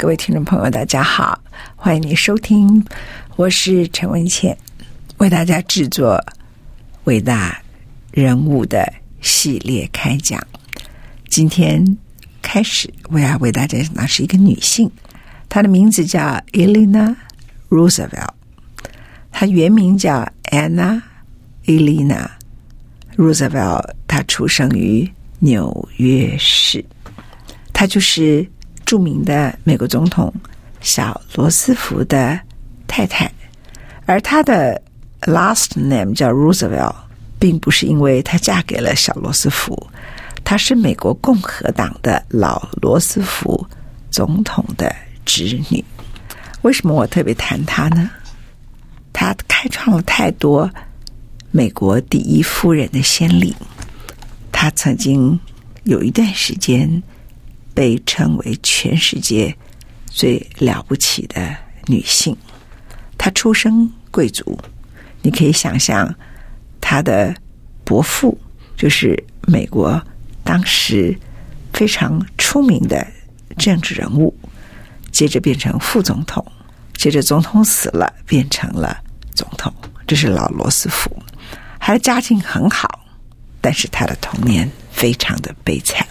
各位听众朋友，大家好，欢迎你收听，我是陈文茜，为大家制作伟大人物的系列开讲。今天开始，我要为大家讲的是一个女性，她的名字叫 Elena Roosevelt，她原名叫 Anna Elena Roosevelt，她出生于纽约市，她就是。著名的美国总统小罗斯福的太太，而她的 last name 叫 Roosevelt，并不是因为她嫁给了小罗斯福，她是美国共和党的老罗斯福总统的侄女。为什么我特别谈她呢？她开创了太多美国第一夫人的先例。她曾经有一段时间。被称为全世界最了不起的女性，她出身贵族，你可以想象，她的伯父就是美国当时非常出名的政治人物，接着变成副总统，接着总统死了变成了总统，这是老罗斯福，他的家境很好，但是他的童年非常的悲惨。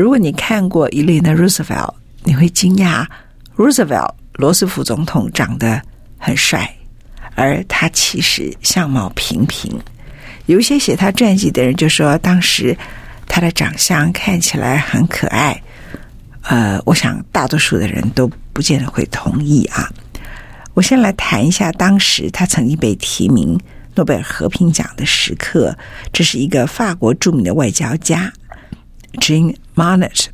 如果你看过 Eleanor Roosevelt，你会惊讶，Roosevelt 罗斯福总统长得很帅，而他其实相貌平平。有一些写他传记的人就说，当时他的长相看起来很可爱。呃，我想大多数的人都不见得会同意啊。我先来谈一下当时他曾经被提名诺贝尔和平奖的时刻，这是一个法国著名的外交家。Jean Monnet，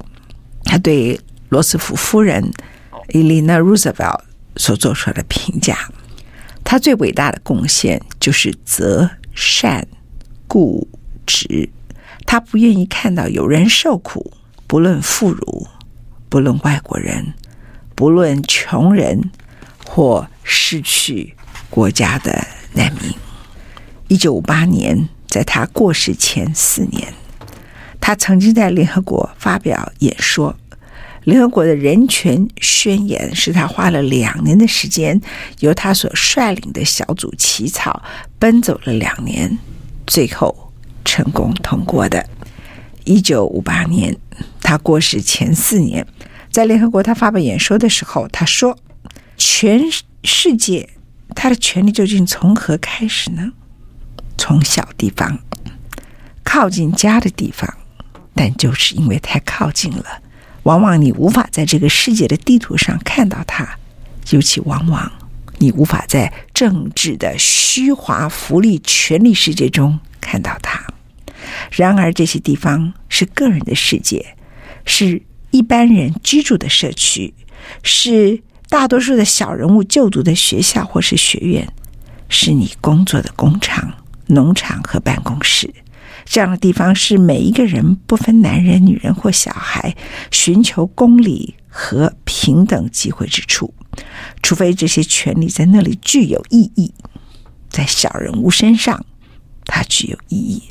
他对罗斯福夫人 Elena Roosevelt 所做出的评价，他最伟大的贡献就是择善固执。他不愿意看到有人受苦，不论妇孺，不论外国人，不论穷人或失去国家的难民。一九五八年，在他过世前四年。他曾经在联合国发表演说，联合国的人权宣言是他花了两年的时间，由他所率领的小组起草，奔走了两年，最后成功通过的。一九五八年，他过世前四年，在联合国他发表演说的时候，他说：“全世界，他的权利究竟从何开始呢？从小地方，靠近家的地方。”但就是因为太靠近了，往往你无法在这个世界的地图上看到它，尤其往往你无法在政治的虚华、福利、权力世界中看到它。然而，这些地方是个人的世界，是一般人居住的社区，是大多数的小人物就读的学校或是学院，是你工作的工厂、农场和办公室。这样的地方是每一个人不分男人、女人或小孩，寻求公理和平等机会之处。除非这些权利在那里具有意义，在小人物身上它具有意义，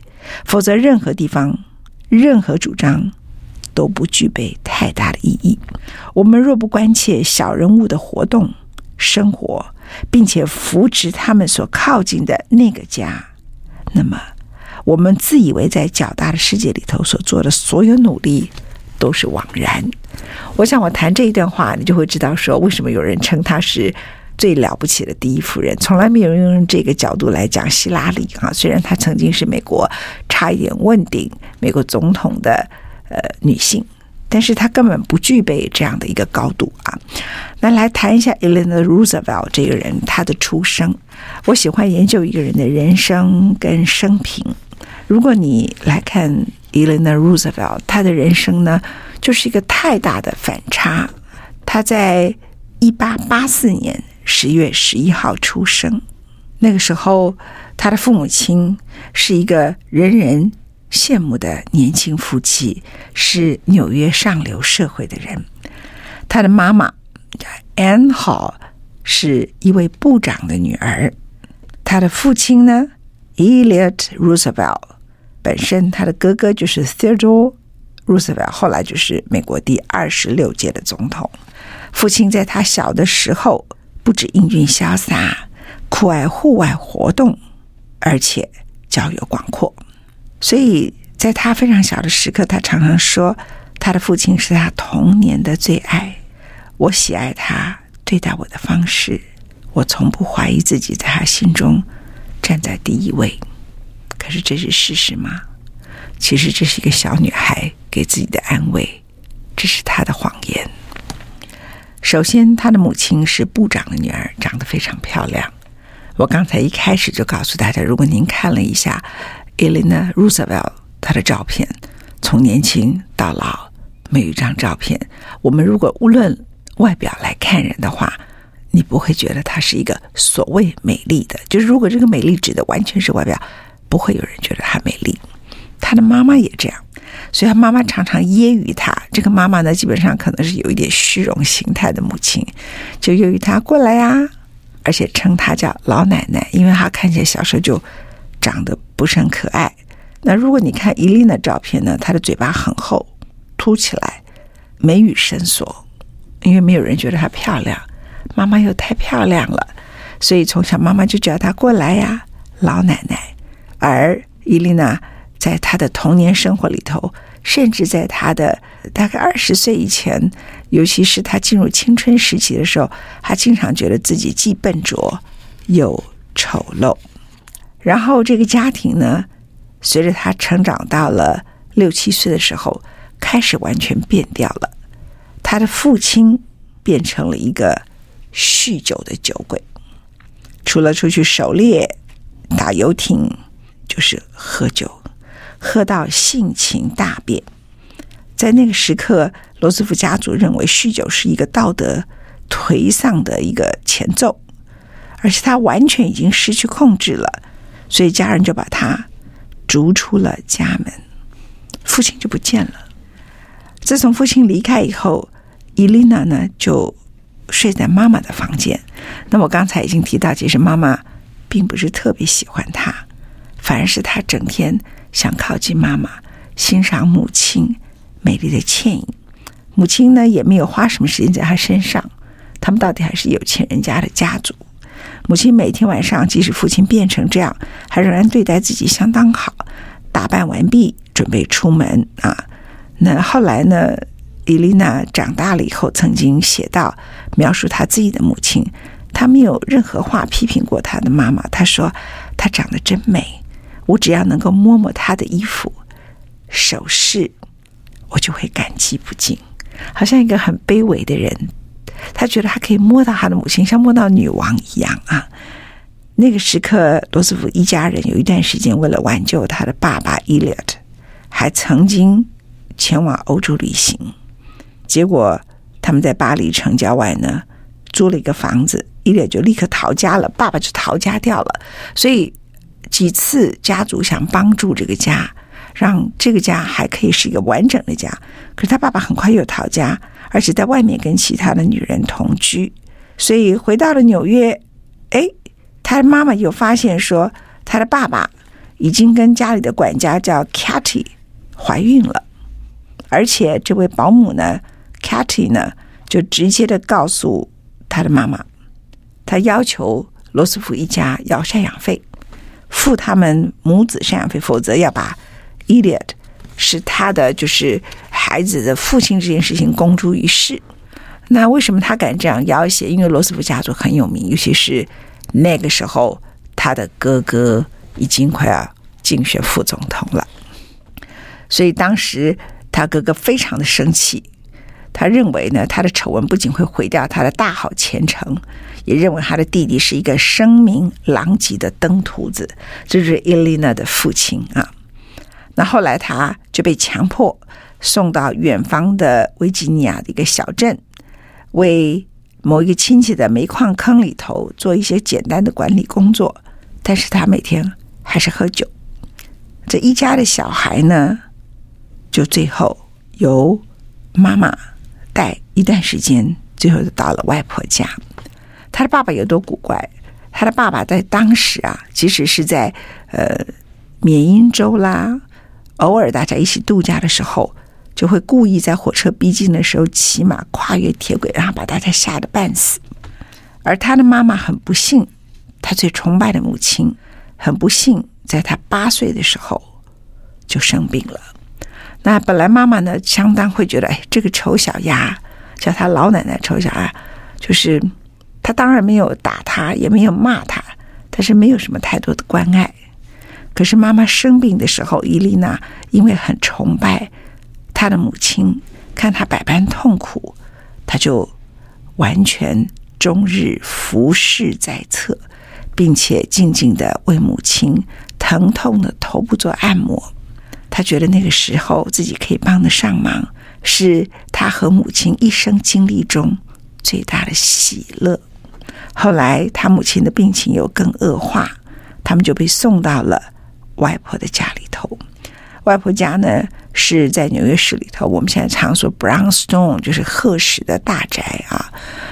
否则任何地方、任何主张都不具备太大的意义。我们若不关切小人物的活动、生活，并且扶持他们所靠近的那个家，那么。我们自以为在较大的世界里头所做的所有努力都是枉然。我想我谈这一段话，你就会知道说，为什么有人称她是最了不起的第一夫人。从来没有用这个角度来讲希拉里啊，虽然她曾经是美国差一点问鼎美国总统的呃女性，但是他根本不具备这样的一个高度啊。那来谈一下 Eleanor Roosevelt 这个人，他的出生。我喜欢研究一个人的人生跟生平。如果你来看 Eleanor Roosevelt，她的人生呢，就是一个太大的反差。她在一八八四年十月十一号出生。那个时候，他的父母亲是一个人人羡慕的年轻夫妻，是纽约上流社会的人。他的妈妈 Anne Hall 是一位部长的女儿。他的父亲呢，Eliot Roosevelt 本身他的哥哥就是 Theodore Roosevelt，后来就是美国第二十六届的总统。父亲在他小的时候不止英俊潇洒，酷爱户外活动，而且交友广阔。所以在他非常小的时刻，他常常说，他的父亲是他童年的最爱。我喜爱他对待我的方式，我从不怀疑自己在他心中站在第一位。可是这是事实吗？其实这是一个小女孩给自己的安慰，这是她的谎言。首先，她的母亲是部长的女儿，长得非常漂亮。我刚才一开始就告诉大家，如果您看了一下 Elena Roosevelt 她的照片，从年轻到老，每一张照片。我们如果无论外表来看人的话，你不会觉得她是一个所谓美丽的。就是如果这个美丽指的完全是外表，不会有人觉得她美丽。她的妈妈也这样，所以她妈妈常常揶揄她。这个妈妈呢，基本上可能是有一点虚荣心态的母亲，就揶揄她过来呀、而且称她叫老奶奶，因为她看起来小时候就长得不是很可爱。那如果你看伊琳的照片呢，她的嘴巴很厚，凸起来，眉宇深锁。因为没有人觉得她漂亮，妈妈又太漂亮了，所以从小妈妈就叫她过来呀，老奶奶。而伊丽娜在她的童年生活里头，甚至在她的大概二十岁以前，尤其是她进入青春时期的时候，她经常觉得自己既笨拙又丑陋。然后这个家庭呢，随着他成长到了六七岁的时候，开始完全变掉了。他的父亲变成了一个酗酒的酒鬼，除了出去狩猎、打游艇，就是喝酒，喝到性情大变。在那个时刻，罗斯福家族认为酗酒是一个道德颓丧的一个前奏，而且他完全已经失去控制了，所以家人就把他逐出了家门，父亲就不见了。自从父亲离开以后，伊琳娜呢，就睡在妈妈的房间。那我刚才已经提到，其实妈妈并不是特别喜欢她，反而是她整天想靠近妈妈，欣赏母亲美丽的倩影。母亲呢，也没有花什么时间在她身上。他们到底还是有钱人家的家族。母亲每天晚上，即使父亲变成这样，还仍然对待自己相当好，打扮完毕，准备出门啊。那后来呢？伊琳娜长大了以后，曾经写到描述她自己的母亲，她没有任何话批评过她的妈妈。她说：“她长得真美，我只要能够摸摸她的衣服、首饰，我就会感激不尽。好像一个很卑微的人，他觉得他可以摸到他的母亲，像摸到女王一样啊。”那个时刻，罗斯福一家人有一段时间为了挽救他的爸爸 Eliot，还曾经前往欧洲旅行。结果他们在巴黎城郊外呢，租了一个房子，伊列就立刻逃家了，爸爸就逃家掉了。所以几次家族想帮助这个家，让这个家还可以是一个完整的家。可是他爸爸很快又逃家，而且在外面跟其他的女人同居。所以回到了纽约，哎，他的妈妈又发现说，他的爸爸已经跟家里的管家叫 Katy 怀孕了，而且这位保姆呢。Katy 呢，就直接的告诉他的妈妈，他要求罗斯福一家要赡养费，付他们母子赡养费，否则要把 Eliot 是他的就是孩子的父亲这件事情公诸于世。那为什么他敢这样要挟？因为罗斯福家族很有名，尤其是那个时候，他的哥哥已经快要竞选副总统了，所以当时他哥哥非常的生气。他认为呢，他的丑闻不仅会毁掉他的大好前程，也认为他的弟弟是一个声名狼藉的登徒子。这是伊琳娜的父亲啊。那后来他就被强迫送到远方的维吉尼亚的一个小镇，为某一个亲戚的煤矿坑里头做一些简单的管理工作，但是他每天还是喝酒。这一家的小孩呢，就最后由妈妈带一段时间，最后就到了外婆家。他的爸爸有多古怪？他的爸爸在当时啊，即使是在呃缅因州啦，偶尔大家一起度假的时候。就会故意在火车逼近的时候骑马跨越铁轨，然后把大家吓得半死。而他的妈妈很不幸，他最崇拜的母亲很不幸，在他八岁的时候就生病了。那本来妈妈呢，相当会觉得，哎，这个丑小鸭，叫他老奶奶丑小鸭，就是他当然没有打他，也没有骂他，但是没有什么太多的关爱。可是妈妈生病的时候，伊丽娜因为很崇拜。他的母亲看他百般痛苦，他就完全终日服侍在侧，并且静静的为母亲疼痛的头部做按摩。他觉得那个时候自己可以帮得上忙，是他和母亲一生经历中最大的喜乐。后来他母亲的病情又更恶化，他们就被送到了外婆的家里头。外婆家呢，是在纽约市里头，我们现在常说 Brownstone，就是褐石的大宅啊。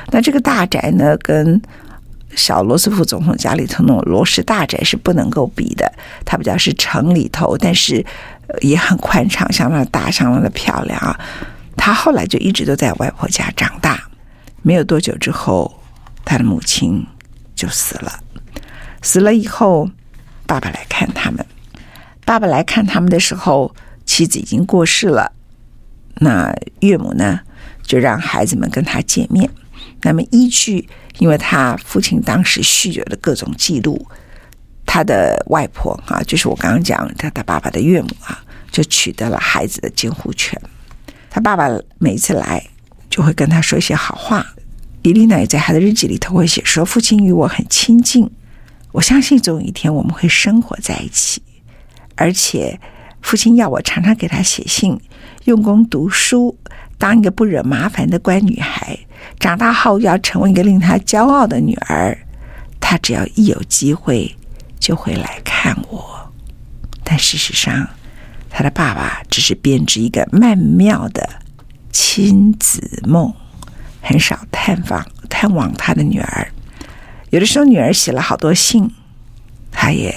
那这个大宅呢，跟小罗斯福总统家里头那种罗氏大宅是不能够比的。它比较是城里头，但是也很宽敞，相当的大，相当的漂亮啊。他后来就一直都在外婆家长大。没有多久之后，他的母亲就死了。死了以后，爸爸来看他们。爸爸来看他们的时候，妻子已经过世了。那岳母呢，就让孩子们跟他见面。那么依据，因为他父亲当时酗酒的各种记录，他的外婆啊，就是我刚刚讲他他爸爸的岳母啊，就取得了孩子的监护权。他爸爸每次来，就会跟他说一些好话。伊丽娜也在他的日记里头会写说：“父亲与我很亲近，我相信总有一天我们会生活在一起。”而且，父亲要我常常给他写信，用功读书，当一个不惹麻烦的乖女孩。长大后要成为一个令他骄傲的女儿。他只要一有机会，就会来看我。但事实上，他的爸爸只是编织一个曼妙的亲子梦，很少探访探望他的女儿。有的时候，女儿写了好多信，他也。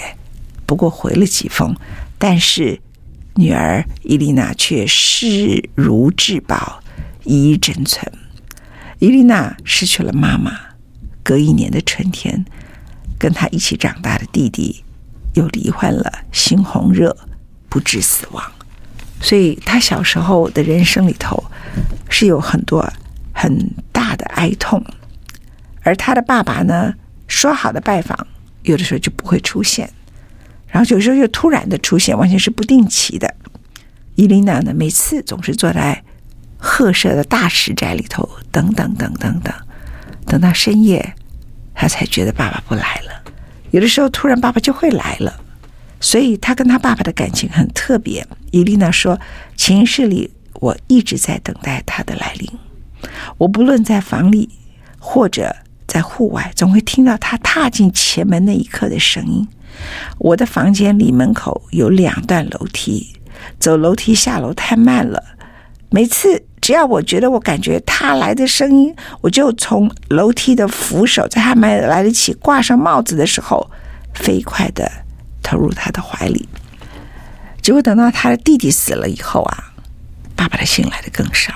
不过回了几封，但是女儿伊丽娜却视如至宝，一一珍存。伊丽娜失去了妈妈，隔一年的春天，跟她一起长大的弟弟又罹患了猩红热，不治死亡。所以她小时候的人生里头是有很多很大的哀痛，而她的爸爸呢，说好的拜访，有的时候就不会出现。然后有时候又突然的出现，完全是不定期的。伊琳娜呢，每次总是坐在褐色的大石宅里头，等等等等等，等到深夜，她才觉得爸爸不来了。有的时候突然爸爸就会来了，所以她跟她爸爸的感情很特别。伊琳娜说：“潜意识里，我一直在等待他的来临。我不论在房里或者在户外，总会听到他踏进前门那一刻的声音。”我的房间里门口有两段楼梯，走楼梯下楼太慢了。每次只要我觉得我感觉他来的声音，我就从楼梯的扶手，在他没来得及挂上帽子的时候，飞快地投入他的怀里。结果等到他的弟弟死了以后啊，爸爸的信来的更少。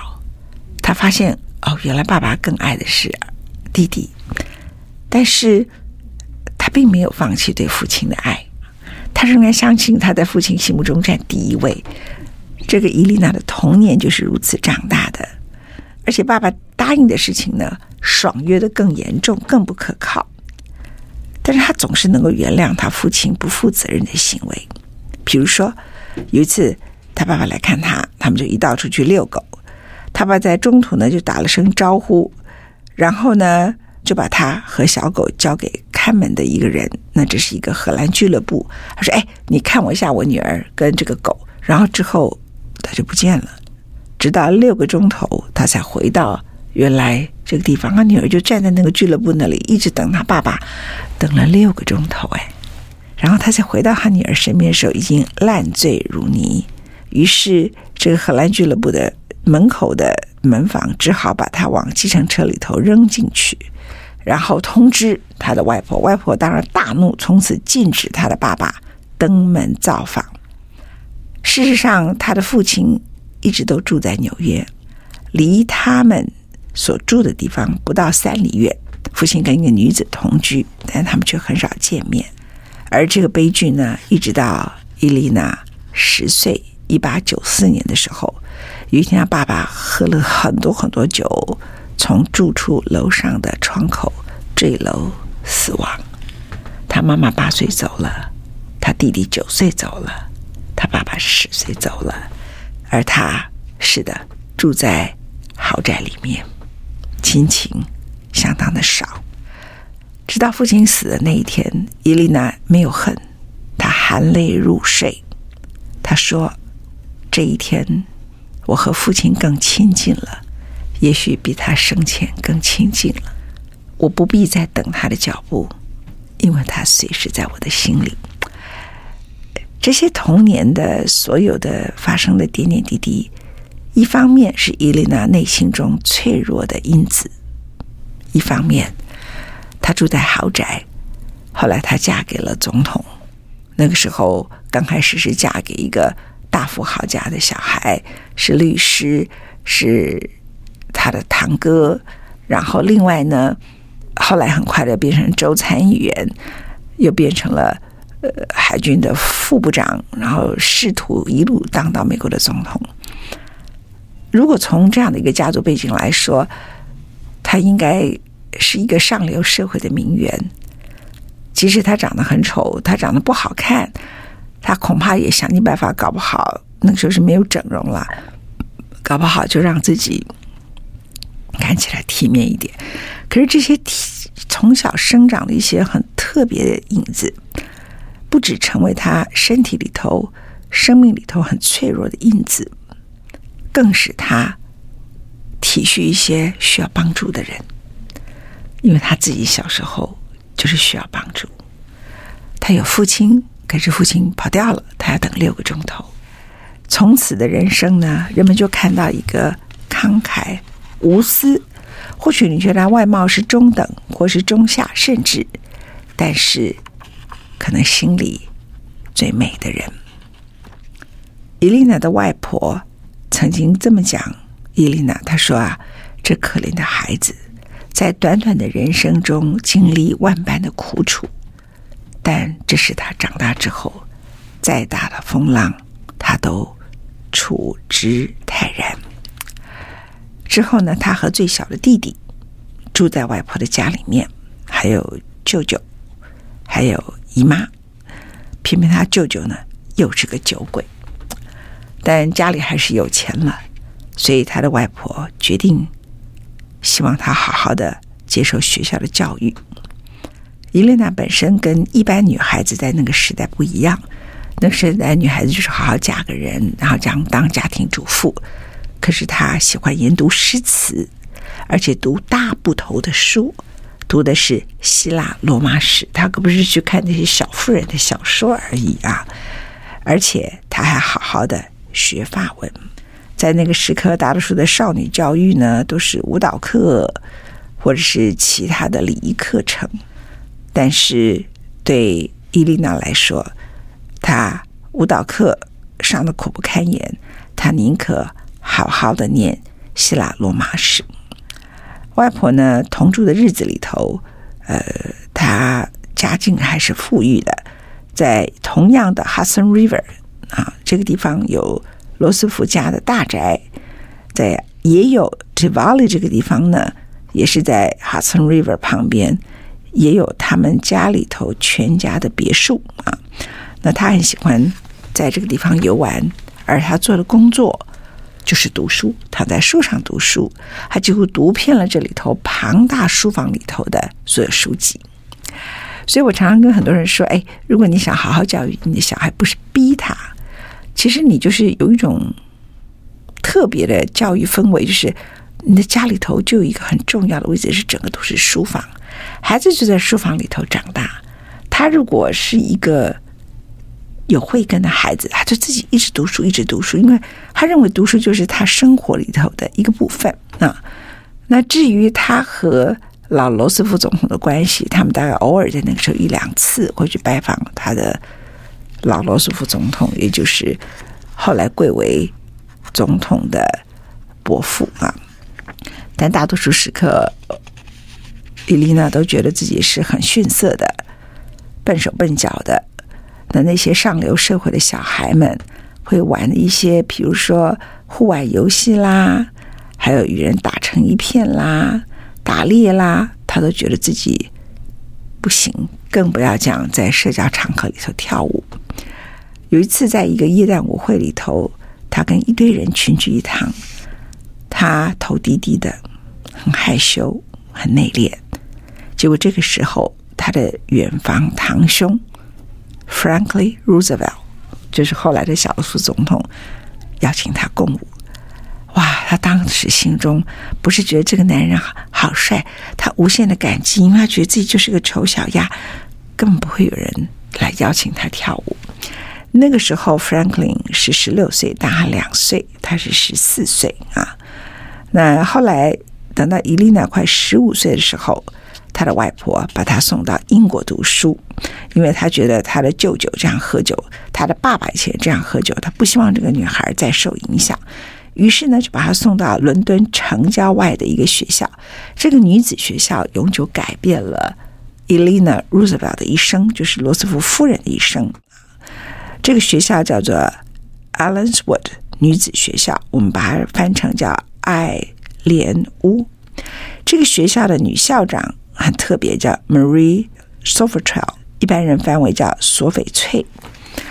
他发现哦，原来爸爸更爱的是弟弟，但是。他并没有放弃对父亲的爱，他仍然相信他在父亲心目中占第一位。这个伊丽娜的童年就是如此长大的，而且爸爸答应的事情呢，爽约的更严重，更不可靠。但是他总是能够原谅他父亲不负责任的行为。比如说，有一次他爸爸来看他，他们就一道出去遛狗，他爸在中途呢就打了声招呼，然后呢。就把他和小狗交给看门的一个人，那这是一个荷兰俱乐部。他说：“哎，你看我一下我女儿跟这个狗。”然后之后他就不见了，直到六个钟头他才回到原来这个地方，他女儿就站在那个俱乐部那里，一直等他爸爸，等了六个钟头，哎，然后他才回到他女儿身边的时候，已经烂醉如泥。于是，这个荷兰俱乐部的门口的门房只好把他往计程车里头扔进去，然后通知他的外婆。外婆当然大怒，从此禁止他的爸爸登门造访。事实上，他的父亲一直都住在纽约，离他们所住的地方不到三里远。父亲跟一个女子同居，但他们却很少见面。而这个悲剧呢，一直到伊丽娜十岁。一八九四年的时候，有一天，他爸爸喝了很多很多酒，从住处楼上的窗口坠楼死亡。他妈妈八岁走了，他弟弟九岁走了，他爸爸十岁走了，而他是的，住在豪宅里面，亲情相当的少。直到父亲死的那一天，伊丽娜没有恨，她含泪入睡，她说。这一天，我和父亲更亲近了，也许比他生前更亲近了。我不必再等他的脚步，因为他随时在我的心里。这些童年的所有的发生的点点滴滴，一方面是伊丽娜内心中脆弱的因子，一方面她住在豪宅，后来她嫁给了总统。那个时候刚开始是嫁给一个。大富豪家的小孩是律师，是他的堂哥。然后另外呢，后来很快的变成州参议员，又变成了呃海军的副部长，然后试图一路当到美国的总统。如果从这样的一个家族背景来说，他应该是一个上流社会的名媛。即使他长得很丑，他长得不好看。他恐怕也想尽办法，搞不好那个时候是没有整容了，搞不好就让自己看起来体面一点。可是这些体从小生长的一些很特别的影子，不只成为他身体里头、生命里头很脆弱的印子，更使他体恤一些需要帮助的人，因为他自己小时候就是需要帮助。他有父亲。可是父亲跑掉了，他要等六个钟头。从此的人生呢，人们就看到一个慷慨无私，或许你觉得外貌是中等，或是中下，甚至，但是可能心里最美的人。伊丽娜的外婆曾经这么讲：伊丽娜，她说啊，这可怜的孩子，在短短的人生中经历万般的苦楚。但这是他长大之后，再大的风浪，他都处之泰然。之后呢，他和最小的弟弟住在外婆的家里面，还有舅舅，还有姨妈。偏偏他舅舅呢，又是个酒鬼。但家里还是有钱了，所以他的外婆决定，希望他好好的接受学校的教育。伊丽娜本身跟一般女孩子在那个时代不一样，那时代女孩子就是好好嫁个人，然后这样当家庭主妇。可是他喜欢研读诗词，而且读大部头的书，读的是希腊罗马史。他可不是去看那些小妇人的小说而已啊！而且他还好好的学法文。在那个时刻，大多数的少女教育呢，都是舞蹈课或者是其他的礼仪课程。但是对伊丽娜来说，她舞蹈课上的苦不堪言，她宁可好好的念希腊罗马史。外婆呢，同住的日子里头，呃，她家境还是富裕的，在同样的 Hudson River 啊这个地方有罗斯福家的大宅，在也有 Tivoli 这个地方呢，也是在 Hudson River 旁边。也有他们家里头全家的别墅啊，那他很喜欢在这个地方游玩，而他做的工作就是读书，躺在树上读书，他几乎读遍了这里头庞大书房里头的所有书籍。所以我常常跟很多人说：“哎，如果你想好好教育你的小孩，不是逼他，其实你就是有一种特别的教育氛围，就是你的家里头就有一个很重要的位置，是整个都是书房，孩子就在书房里头长大。他如果是一个有慧根的孩子，他就自己一直读书，一直读书，因为他认为读书就是他生活里头的一个部分啊。那至于他和老罗斯福总统的关系，他们大概偶尔在那个时候一两次会去拜访他的老罗斯福总统，也就是后来贵为总统的伯父啊。但大多数时刻，伊丽娜都觉得自己是很逊色的、笨手笨脚的。那那些上流社会的小孩们会玩的一些，比如说户外游戏啦，还有与人打成一片啦、打猎啦，他都觉得自己不行，更不要讲在社交场合里头跳舞。有一次，在一个耶诞舞会里头，他跟一堆人群聚一堂，他头低低的，很害羞，很内敛。结果这个时候，他的远房堂兄。Franklin Roosevelt 就是后来的小苏总统，邀请他共舞。哇，他当时心中不是觉得这个男人好好帅，他无限的感激，因为他觉得自己就是个丑小鸭，根本不会有人来邀请他跳舞。那个时候，Franklin 是十六岁，大他两岁，他是十四岁啊。那后来等到伊丽娜快十五岁的时候。他的外婆把他送到英国读书，因为他觉得他的舅舅这样喝酒，他的爸爸以前这样喝酒，他不希望这个女孩再受影响，于是呢，就把他送到伦敦城郊外的一个学校。这个女子学校永久改变了 Elena Roosevelt 的一生，就是罗斯福夫人的一生。这个学校叫做 Allenswood 女子学校，我们把它翻成叫爱莲屋。这个学校的女校长。很特别，叫 Marie Sofertel，一般人翻为叫索翡翠。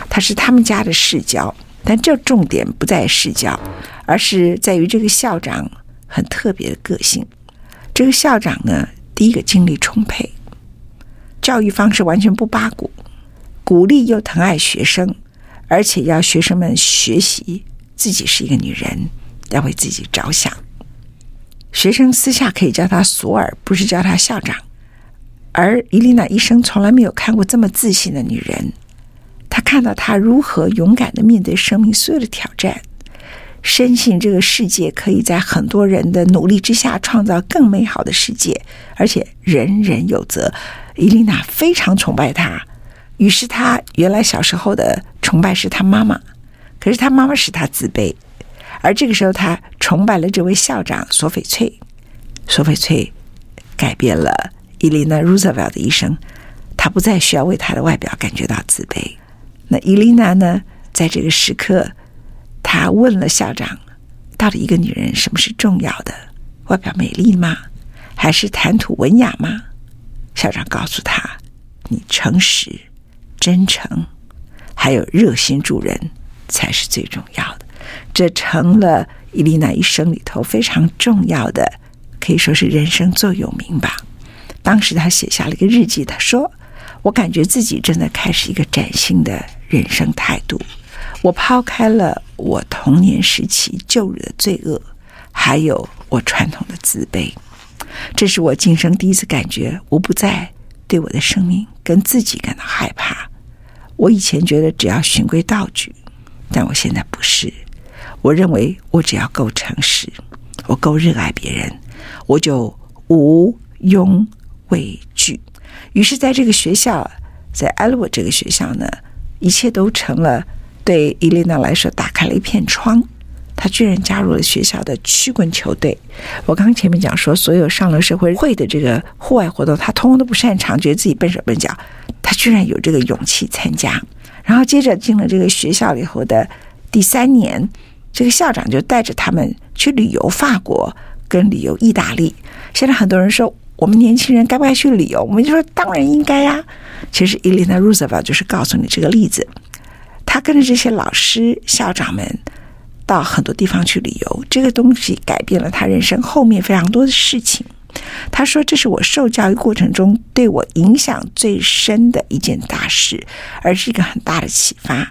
她是他们家的世交，但这重点不在世交，而是在于这个校长很特别的个性。这个校长呢，第一个精力充沛，教育方式完全不八股，鼓励又疼爱学生，而且要学生们学习自己是一个女人，要为自己着想。学生私下可以叫他索尔，不是叫他校长。而伊丽娜一生从来没有看过这么自信的女人。她看到她如何勇敢的面对生命所有的挑战，深信这个世界可以在很多人的努力之下创造更美好的世界，而且人人有责。伊丽娜非常崇拜她，于是她原来小时候的崇拜是她妈妈，可是她妈妈使她自卑。而这个时候，他崇拜了这位校长索翡翠。索翡翠改变了伊丽娜·罗斯福的一生。她不再需要为她的外表感觉到自卑。那伊丽娜呢？在这个时刻，她问了校长：“到底一个女人什么是重要的？外表美丽吗？还是谈吐文雅吗？”校长告诉她：“你诚实、真诚，还有热心助人，才是最重要的。”这成了伊丽娜一生里头非常重要的，可以说是人生座右铭吧。当时她写下了一个日记，她说：“我感觉自己正在开始一个崭新的人生态度。我抛开了我童年时期旧日的罪恶，还有我传统的自卑。这是我今生第一次感觉，我不再对我的生命跟自己感到害怕。我以前觉得只要循规蹈矩，但我现在不是。”我认为我只要够诚实，我够热爱别人，我就无庸畏惧。于是，在这个学校，在艾洛这个学校呢，一切都成了对伊丽娜来说打开了一片窗。她居然加入了学校的曲棍球队。我刚刚前面讲说，所有上了社会会的这个户外活动，她通通都不擅长，觉得自己笨手笨脚。她居然有这个勇气参加。然后接着进了这个学校以后的第三年。这个校长就带着他们去旅游法国，跟旅游意大利。现在很多人说，我们年轻人该不该去旅游？我们就说当然应该呀。其实伊丽娜·罗斯福就是告诉你这个例子。他跟着这些老师、校长们到很多地方去旅游，这个东西改变了他人生后面非常多的事情。他说：“这是我受教育过程中对我影响最深的一件大事，而是一个很大的启发。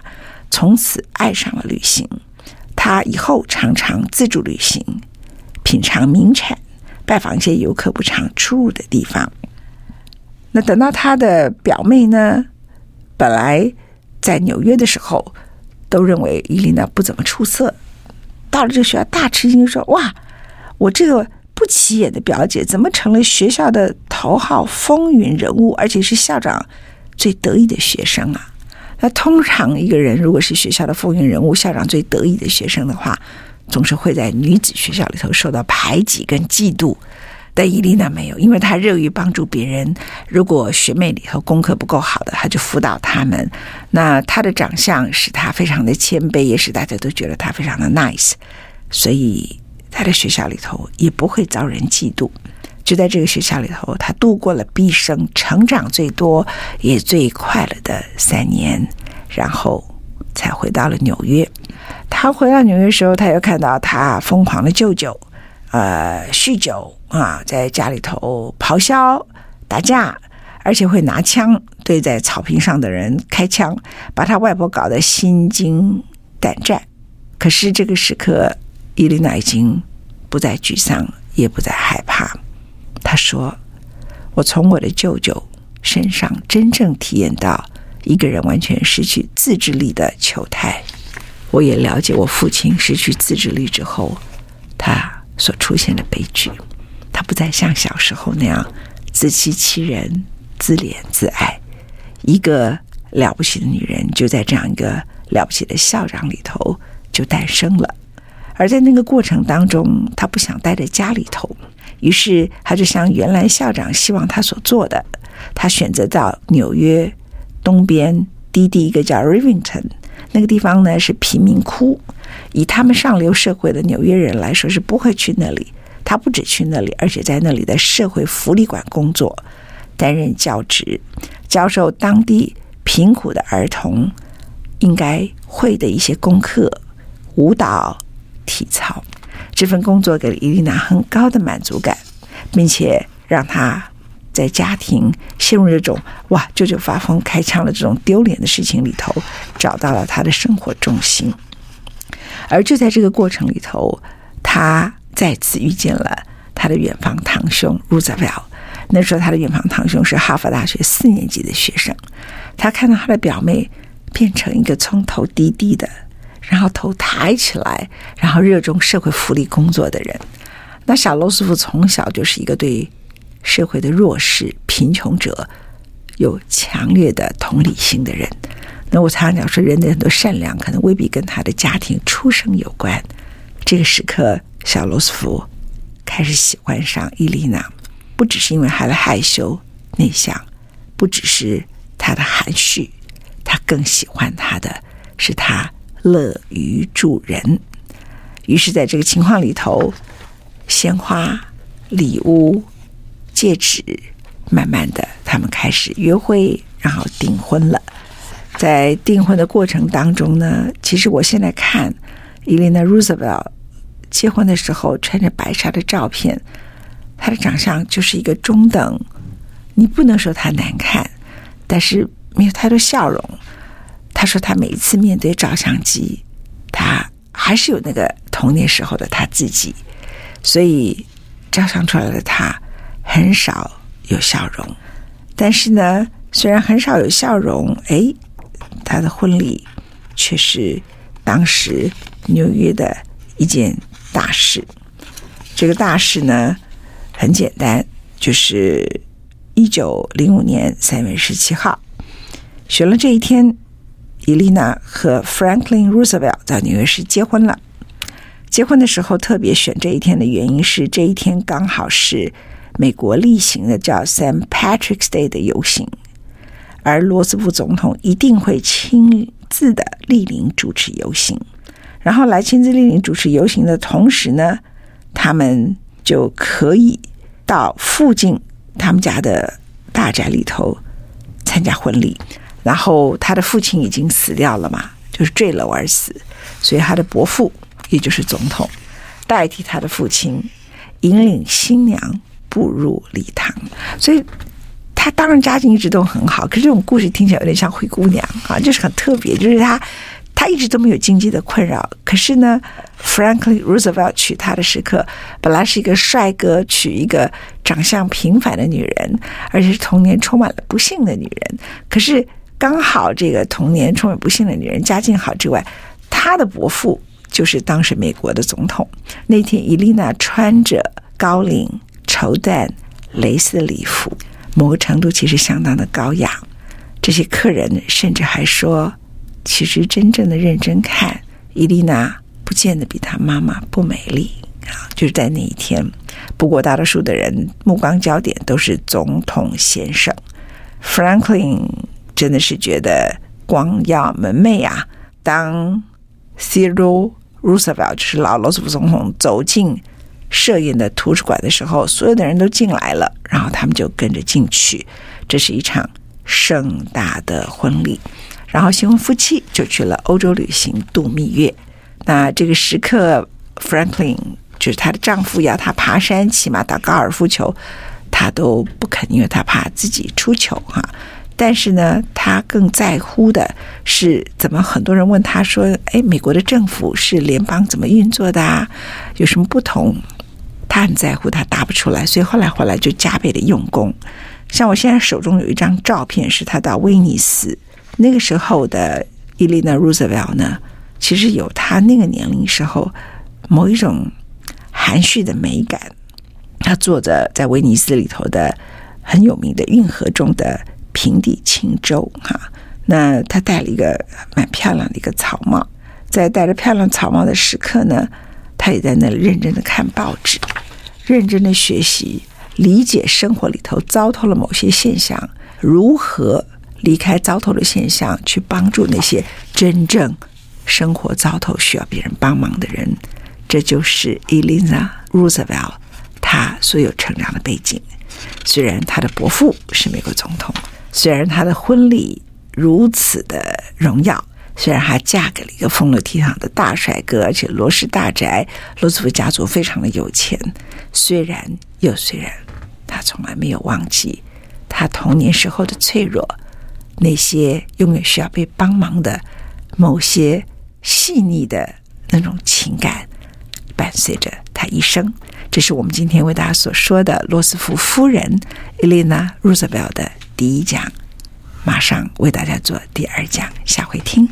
从此爱上了旅行。”他以后常常自助旅行，品尝名产，拜访一些游客不常出入的地方。那等到他的表妹呢，本来在纽约的时候，都认为伊琳娜不怎么出色，到了这个学校大吃惊，说：“哇，我这个不起眼的表姐，怎么成了学校的头号风云人物，而且是校长最得意的学生啊？”那通常一个人如果是学校的风云人物，校长最得意的学生的话，总是会在女子学校里头受到排挤跟嫉妒。但伊丽娜没有，因为她热于帮助别人。如果学妹里头功课不够好的，她就辅导他们。那她的长相使她非常的谦卑，也使大家都觉得她非常的 nice。所以她的学校里头也不会遭人嫉妒。就在这个学校里头，他度过了毕生成长最多也最快乐的三年，然后才回到了纽约。他回到纽约时候，他又看到他疯狂的舅舅。呃，酗酒啊，在家里头咆哮、打架，而且会拿枪对在草坪上的人开枪，把他外婆搞得心惊胆战。可是这个时刻，伊丽娜已经不再沮丧，也不再害怕。他说：“我从我的舅舅身上真正体验到一个人完全失去自制力的丑态。我也了解我父亲失去自制力之后，他。”所出现的悲剧，他不再像小时候那样自欺欺人、自怜自爱。一个了不起的女人，就在这样一个了不起的校长里头就诞生了。而在那个过程当中，她不想待在家里头，于是他就像原来校长希望他所做的，他选择到纽约东边低地一个叫 Rivington 那个地方呢，是贫民窟。以他们上流社会的纽约人来说，是不会去那里。他不止去那里，而且在那里的社会福利馆工作，担任教职，教授当地贫苦的儿童应该会的一些功课，舞蹈、体操。这份工作给了伊丽娜很高的满足感，并且让她在家庭陷入这种哇，舅舅发疯开枪了这种丢脸的事情里头，找到了她的生活重心。而就在这个过程里头，他再次遇见了他的远房堂兄 Roosevelt。那时候，他的远房堂兄是哈佛大学四年级的学生。他看到他的表妹变成一个葱头低低的，然后头抬起来，然后热衷社会福利工作的人。那小罗斯福从小就是一个对社会的弱势、贫穷者有强烈的同理心的人。那我常常讲说，人的很多善良可能未必跟他的家庭出生有关。这个时刻，小罗斯福开始喜欢上伊丽娜，不只是因为她的害羞内向，不只是她的含蓄，他更喜欢她的是她乐于助人。于是，在这个情况里头，鲜花、礼物、戒指，慢慢的，他们开始约会，然后订婚了。在订婚的过程当中呢，其实我现在看伊丽娜·罗斯福结婚的时候穿着白纱的照片，她的长相就是一个中等，你不能说她难看，但是没有太多笑容。他说他每一次面对照相机，他还是有那个童年时候的他自己，所以照相出来的他很少有笑容。但是呢，虽然很少有笑容，哎。他的婚礼却是当时纽约的一件大事。这个大事呢，很简单，就是一九零五年三月十七号，选了这一天，伊丽娜和 Franklin Roosevelt 在纽约市结婚了。结婚的时候特别选这一天的原因是，这一天刚好是美国例行的叫 St. Patrick's Day 的游行。而罗斯福总统一定会亲自的莅临主持游行，然后来亲自莅临主持游行的同时呢，他们就可以到附近他们家的大宅里头参加婚礼。然后他的父亲已经死掉了嘛，就是坠楼而死，所以他的伯父也就是总统代替他的父亲引领新娘步入礼堂，所以。他当然家境一直都很好，可是这种故事听起来有点像灰姑娘啊，就是很特别。就是他，他一直都没有经济的困扰。可是呢，Franklin Roosevelt 娶她的时刻，本来是一个帅哥娶一个长相平凡的女人，而且是童年充满了不幸的女人。可是刚好这个童年充满不幸的女人家境好之外，她的伯父就是当时美国的总统。那天，伊丽娜穿着高领绸缎蕾丝礼服，某个程度其实相当的高雅。这些客人甚至还说，其实真正的认真看，伊丽娜不见得比她妈妈不美丽啊！就是在那一天，不过大多数的人目光焦点都是总统先生 Franklin，真的是觉得光耀门楣啊！当 c e r o Roosevelt 就是老罗斯福总统走进设宴的图书馆的时候，所有的人都进来了，然后他们就跟着进去。这是一场。盛大的婚礼，然后新婚夫妻就去了欧洲旅行度蜜月。那这个时刻，Franklin 就是她的丈夫要她爬山、骑马、打高尔夫球，她都不肯，因为她怕自己出糗哈。但是呢，他更在乎的是怎么？很多人问他说：“哎，美国的政府是联邦怎么运作的啊？有什么不同？”他很在乎，他答不出来，所以后来后来就加倍的用功。像我现在手中有一张照片，是他到威尼斯那个时候的伊丽娜·罗斯福呢，其实有他那个年龄时候某一种含蓄的美感。他坐着在威尼斯里头的很有名的运河中的平底轻舟，哈，那他戴了一个蛮漂亮的一个草帽，在戴着漂亮草帽的时刻呢，他也在那里认真的看报纸，认真的学习。理解生活里头糟透了某些现象，如何离开糟透的现象，去帮助那些真正生活糟透需要别人帮忙的人，这就是 Eleanor Roosevelt 他所有成长的背景。虽然他的伯父是美国总统，虽然她的婚礼如此的荣耀，虽然她嫁给了一个风流倜傥的大帅哥，而且罗氏大宅，罗斯福家族非常的有钱，虽然又虽然。他从来没有忘记他童年时候的脆弱，那些永远需要被帮忙的某些细腻的那种情感，伴随着他一生。这是我们今天为大家所说的罗斯福夫人 Eleanor Roosevelt 的第一讲，马上为大家做第二讲，下回听。